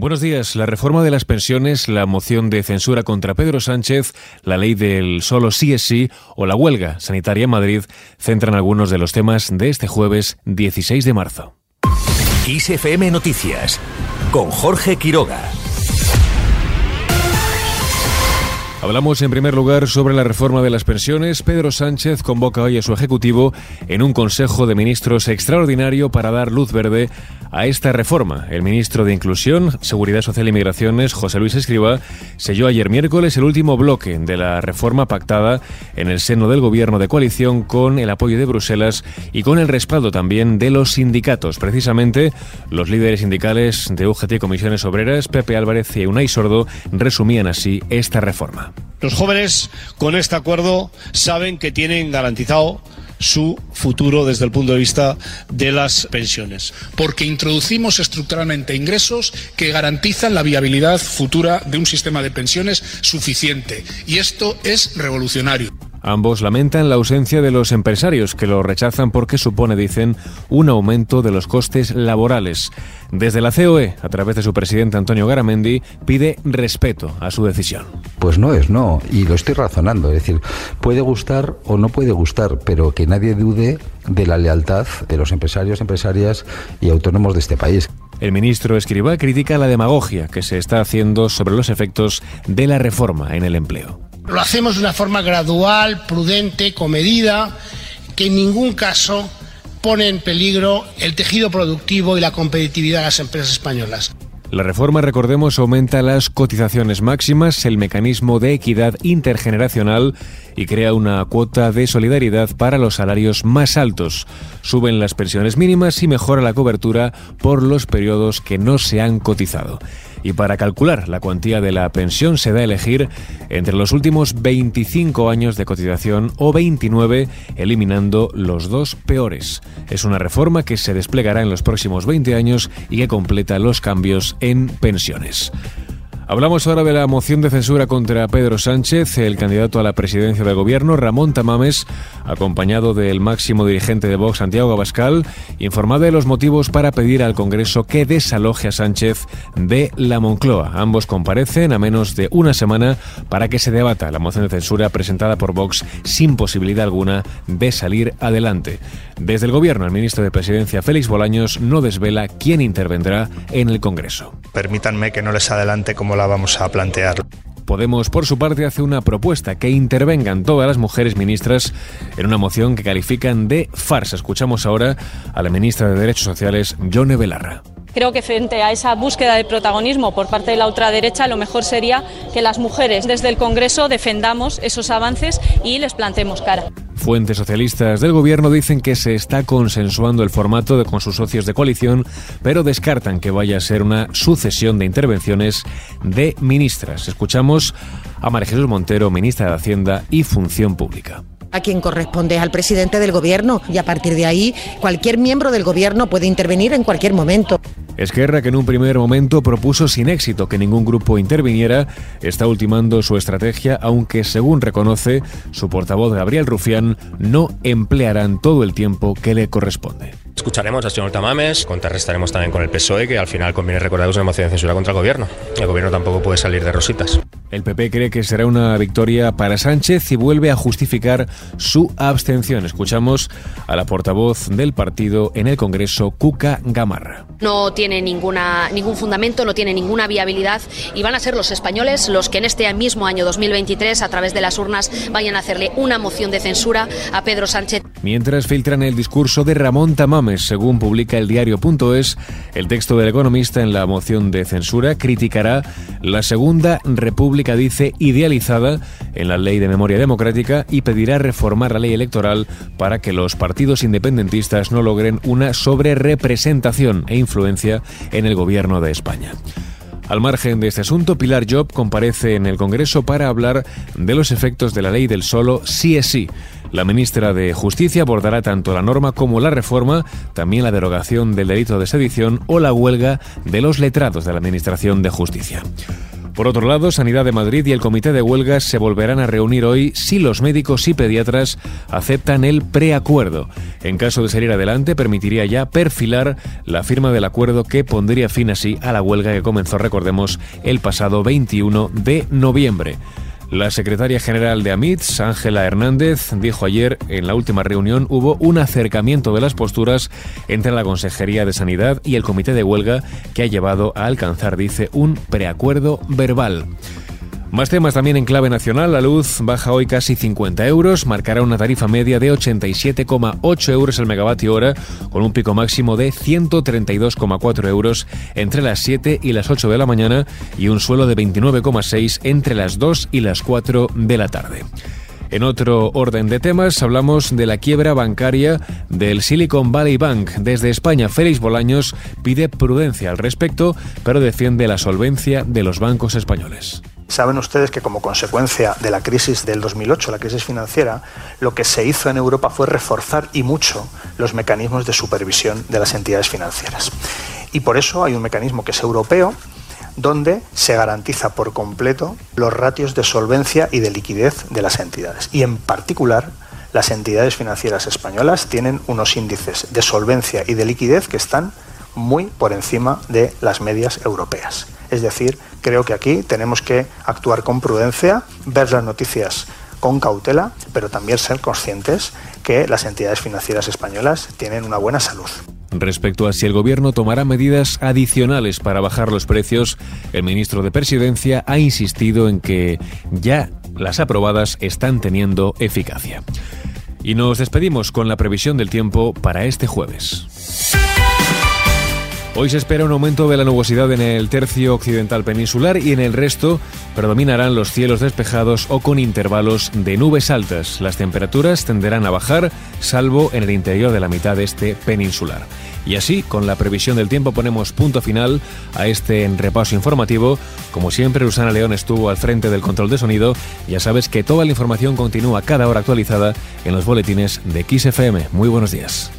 Buenos días. La reforma de las pensiones, la moción de censura contra Pedro Sánchez, la ley del solo sí es sí o la huelga sanitaria en Madrid centran algunos de los temas de este jueves 16 de marzo. ISFM Noticias con Jorge Quiroga. Hablamos en primer lugar sobre la reforma de las pensiones. Pedro Sánchez convoca hoy a su Ejecutivo en un Consejo de Ministros extraordinario para dar luz verde a esta reforma. El ministro de Inclusión, Seguridad Social y Migraciones, José Luis Escriba, selló ayer miércoles el último bloque de la reforma pactada en el seno del gobierno de coalición con el apoyo de Bruselas y con el respaldo también de los sindicatos. Precisamente, los líderes sindicales de UGT y Comisiones Obreras, Pepe Álvarez y Unai Sordo, resumían así esta reforma. Los jóvenes con este acuerdo saben que tienen garantizado su futuro desde el punto de vista de las pensiones. Porque introducimos estructuralmente ingresos que garantizan la viabilidad futura de un sistema de pensiones suficiente. Y esto es revolucionario. Ambos lamentan la ausencia de los empresarios, que lo rechazan porque supone, dicen, un aumento de los costes laborales. Desde la COE, a través de su presidente Antonio Garamendi, pide respeto a su decisión. Pues no es no, y lo estoy razonando. Es decir, puede gustar o no puede gustar, pero que nadie dude de la lealtad de los empresarios, empresarias y autónomos de este país. El ministro Escriba critica la demagogia que se está haciendo sobre los efectos de la reforma en el empleo. Lo hacemos de una forma gradual, prudente, comedida, que en ningún caso pone en peligro el tejido productivo y la competitividad de las empresas españolas. La reforma, recordemos, aumenta las cotizaciones máximas, el mecanismo de equidad intergeneracional y crea una cuota de solidaridad para los salarios más altos. Suben las pensiones mínimas y mejora la cobertura por los periodos que no se han cotizado y para calcular la cuantía de la pensión se da a elegir entre los últimos 25 años de cotización o 29, eliminando los dos peores. Es una reforma que se desplegará en los próximos 20 años y que completa los cambios en pensiones. Hablamos ahora de la moción de censura contra Pedro Sánchez, el candidato a la presidencia del gobierno, Ramón Tamames, acompañado del máximo dirigente de Vox, Santiago Abascal, informado de los motivos para pedir al Congreso que desaloje a Sánchez de la Moncloa. Ambos comparecen a menos de una semana para que se debata la moción de censura presentada por Vox sin posibilidad alguna de salir adelante. Desde el gobierno, el ministro de Presidencia, Félix Bolaños, no desvela quién intervendrá en el Congreso. Permítanme que no les adelante cómo la vamos a plantear. Podemos, por su parte, hace una propuesta que intervengan todas las mujeres ministras en una moción que califican de farsa. Escuchamos ahora a la ministra de Derechos Sociales, Yone Belarra. Creo que frente a esa búsqueda de protagonismo por parte de la ultraderecha, lo mejor sería que las mujeres desde el Congreso defendamos esos avances y les plantemos cara. Fuentes socialistas del gobierno dicen que se está consensuando el formato con sus socios de coalición, pero descartan que vaya a ser una sucesión de intervenciones de ministras. Escuchamos a María Jesús Montero, ministra de Hacienda y Función Pública a quien corresponde al presidente del gobierno y a partir de ahí cualquier miembro del gobierno puede intervenir en cualquier momento. Esquerra, que en un primer momento propuso sin éxito que ningún grupo interviniera, está ultimando su estrategia, aunque según reconoce su portavoz Gabriel Rufián, no emplearán todo el tiempo que le corresponde. Escucharemos al señor Tamames, contrarrestaremos también con el PSOE, que al final conviene recordar que es una moción de censura contra el gobierno. El gobierno tampoco puede salir de rositas. El PP cree que será una victoria para Sánchez y vuelve a justificar su abstención. Escuchamos a la portavoz del partido en el Congreso, Cuca Gamarra. No tiene ninguna, ningún fundamento, no tiene ninguna viabilidad y van a ser los españoles los que en este mismo año 2023, a través de las urnas, vayan a hacerle una moción de censura a Pedro Sánchez. Mientras filtran el discurso de Ramón Tamames, según publica el diario.es, el texto del economista en la moción de censura criticará la Segunda República, dice, idealizada en la ley de memoria democrática y pedirá reformar la ley electoral para que los partidos independentistas no logren una sobrerepresentación e influencia en el gobierno de España. Al margen de este asunto, Pilar Job comparece en el Congreso para hablar de los efectos de la ley del solo sí es sí. La ministra de Justicia abordará tanto la norma como la reforma, también la derogación del delito de sedición o la huelga de los letrados de la Administración de Justicia. Por otro lado, Sanidad de Madrid y el Comité de Huelgas se volverán a reunir hoy si los médicos y pediatras aceptan el preacuerdo. En caso de salir adelante, permitiría ya perfilar la firma del acuerdo que pondría fin así a la huelga que comenzó, recordemos, el pasado 21 de noviembre. La secretaria general de AMITS, Ángela Hernández, dijo ayer en la última reunión hubo un acercamiento de las posturas entre la Consejería de Sanidad y el Comité de Huelga que ha llevado a alcanzar, dice, un preacuerdo verbal. Más temas también en clave nacional. La luz baja hoy casi 50 euros, marcará una tarifa media de 87,8 euros el megavatio hora, con un pico máximo de 132,4 euros entre las 7 y las 8 de la mañana y un suelo de 29,6 entre las 2 y las 4 de la tarde. En otro orden de temas, hablamos de la quiebra bancaria del Silicon Valley Bank. Desde España, Félix Bolaños pide prudencia al respecto, pero defiende la solvencia de los bancos españoles. Saben ustedes que como consecuencia de la crisis del 2008, la crisis financiera, lo que se hizo en Europa fue reforzar y mucho los mecanismos de supervisión de las entidades financieras. Y por eso hay un mecanismo que es europeo, donde se garantiza por completo los ratios de solvencia y de liquidez de las entidades. Y en particular, las entidades financieras españolas tienen unos índices de solvencia y de liquidez que están muy por encima de las medias europeas. Es decir, creo que aquí tenemos que actuar con prudencia, ver las noticias con cautela, pero también ser conscientes que las entidades financieras españolas tienen una buena salud. Respecto a si el gobierno tomará medidas adicionales para bajar los precios, el ministro de Presidencia ha insistido en que ya las aprobadas están teniendo eficacia. Y nos despedimos con la previsión del tiempo para este jueves. Hoy se espera un aumento de la nubosidad en el tercio occidental peninsular y en el resto predominarán los cielos despejados o con intervalos de nubes altas. Las temperaturas tenderán a bajar, salvo en el interior de la mitad este peninsular. Y así, con la previsión del tiempo, ponemos punto final a este repaso informativo. Como siempre, Susana León estuvo al frente del control de sonido. Ya sabes que toda la información continúa cada hora actualizada en los boletines de XFM. Muy buenos días.